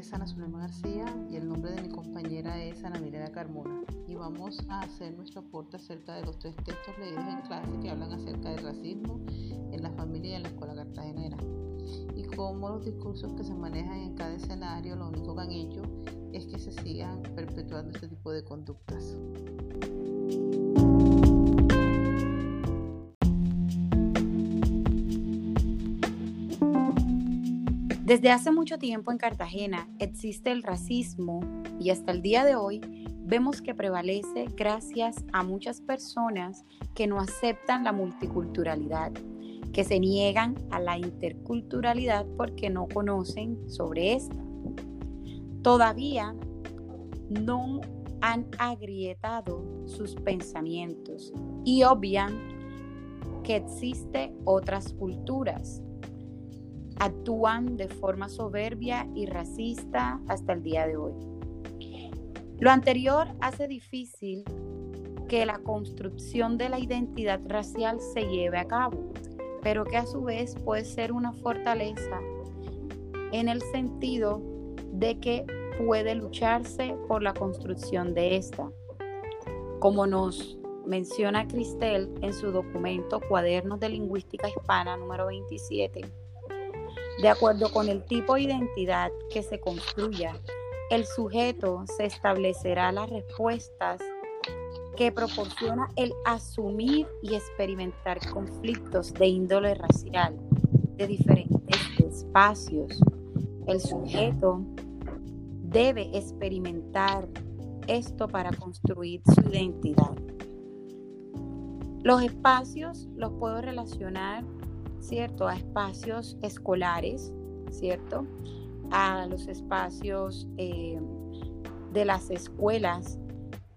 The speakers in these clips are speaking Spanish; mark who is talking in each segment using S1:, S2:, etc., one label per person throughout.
S1: es Ana Zulema García y el nombre de mi compañera es Ana Mirela Carmona y vamos a hacer nuestro aporte acerca de los tres textos leídos en clase que hablan acerca del racismo en la familia y en la escuela cartagenera y cómo los discursos que se manejan en cada escenario lo único que han hecho es que se sigan perpetuando este tipo de conductas.
S2: Desde hace mucho tiempo en Cartagena existe el racismo y hasta el día de hoy vemos que prevalece gracias a muchas personas que no aceptan la multiculturalidad, que se niegan a la interculturalidad porque no conocen sobre esta. Todavía no han agrietado sus pensamientos y obvian que existe otras culturas actúan de forma soberbia y racista hasta el día de hoy. Lo anterior hace difícil que la construcción de la identidad racial se lleve a cabo, pero que a su vez puede ser una fortaleza en el sentido de que puede lucharse por la construcción de esta. Como nos menciona Cristel en su documento Cuadernos de Lingüística Hispana número 27, de acuerdo con el tipo de identidad que se construya, el sujeto se establecerá las respuestas que proporciona el asumir y experimentar conflictos de índole racial de diferentes espacios. El sujeto debe experimentar esto para construir su identidad. Los espacios los puedo relacionar ¿cierto? A espacios escolares, ¿cierto? A los espacios eh, de las escuelas,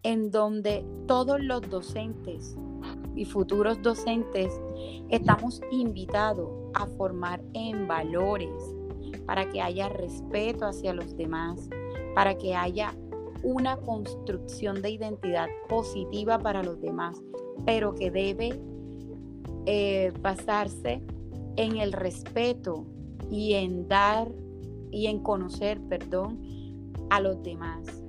S2: en donde todos los docentes y futuros docentes estamos invitados a formar en valores para que haya respeto hacia los demás, para que haya una construcción de identidad positiva para los demás, pero que debe eh, basarse en el respeto y en dar y en conocer, perdón, a los demás.